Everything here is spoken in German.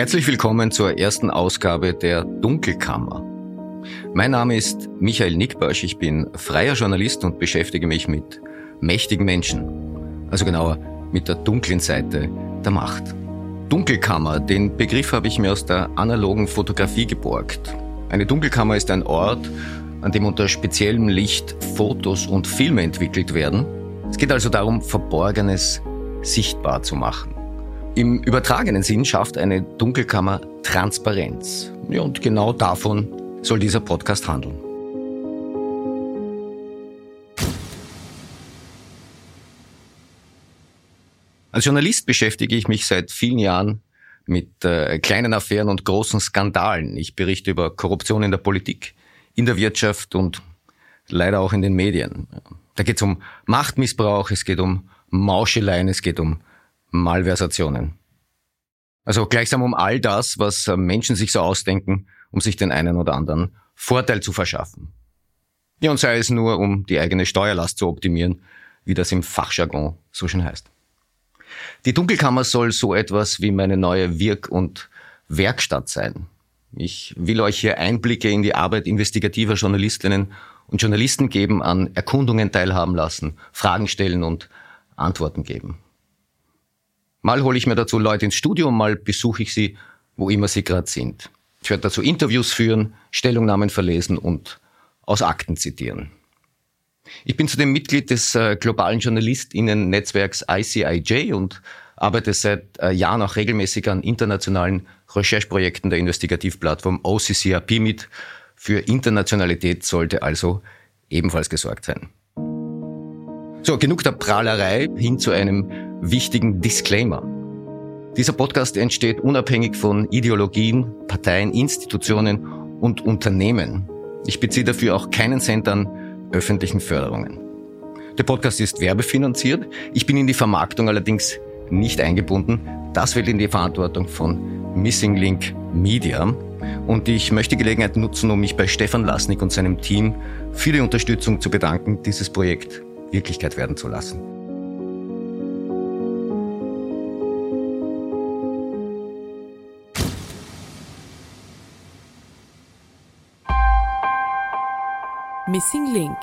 Herzlich willkommen zur ersten Ausgabe der Dunkelkammer. Mein Name ist Michael Nickbasch, ich bin freier Journalist und beschäftige mich mit mächtigen Menschen, also genauer mit der dunklen Seite der Macht. Dunkelkammer, den Begriff habe ich mir aus der analogen Fotografie geborgt. Eine Dunkelkammer ist ein Ort, an dem unter speziellem Licht Fotos und Filme entwickelt werden. Es geht also darum, Verborgenes sichtbar zu machen. Im übertragenen Sinn schafft eine Dunkelkammer Transparenz. Ja, und genau davon soll dieser Podcast handeln. Als Journalist beschäftige ich mich seit vielen Jahren mit äh, kleinen Affären und großen Skandalen. Ich berichte über Korruption in der Politik, in der Wirtschaft und leider auch in den Medien. Da geht es um Machtmissbrauch, es geht um Mauscheleien, es geht um Malversationen. Also gleichsam um all das, was äh, Menschen sich so ausdenken, um sich den einen oder anderen Vorteil zu verschaffen. Ja, und sei es nur, um die eigene Steuerlast zu optimieren, wie das im Fachjargon so schön heißt. Die Dunkelkammer soll so etwas wie meine neue Wirk- und Werkstatt sein. Ich will euch hier Einblicke in die Arbeit investigativer Journalistinnen und Journalisten geben, an Erkundungen teilhaben lassen, Fragen stellen und Antworten geben. Mal hole ich mir dazu Leute ins Studio, mal besuche ich sie, wo immer sie gerade sind. Ich werde dazu Interviews führen, Stellungnahmen verlesen und aus Akten zitieren. Ich bin zudem Mitglied des äh, globalen JournalistInnen-Netzwerks ICIJ und arbeite seit äh, Jahren auch regelmäßig an internationalen Rechercheprojekten der Investigativplattform OCCRP mit. Für Internationalität sollte also ebenfalls gesorgt sein. So, genug der Prahlerei hin zu einem wichtigen Disclaimer. Dieser Podcast entsteht unabhängig von Ideologien, Parteien, Institutionen und Unternehmen. Ich beziehe dafür auch keinen Cent an öffentlichen Förderungen. Der Podcast ist werbefinanziert. Ich bin in die Vermarktung allerdings nicht eingebunden. Das fällt in die Verantwortung von Missing Link Media. Und ich möchte die Gelegenheit nutzen, um mich bei Stefan Lasnik und seinem Team für die Unterstützung zu bedanken, dieses Projekt Wirklichkeit werden zu lassen. Missing Link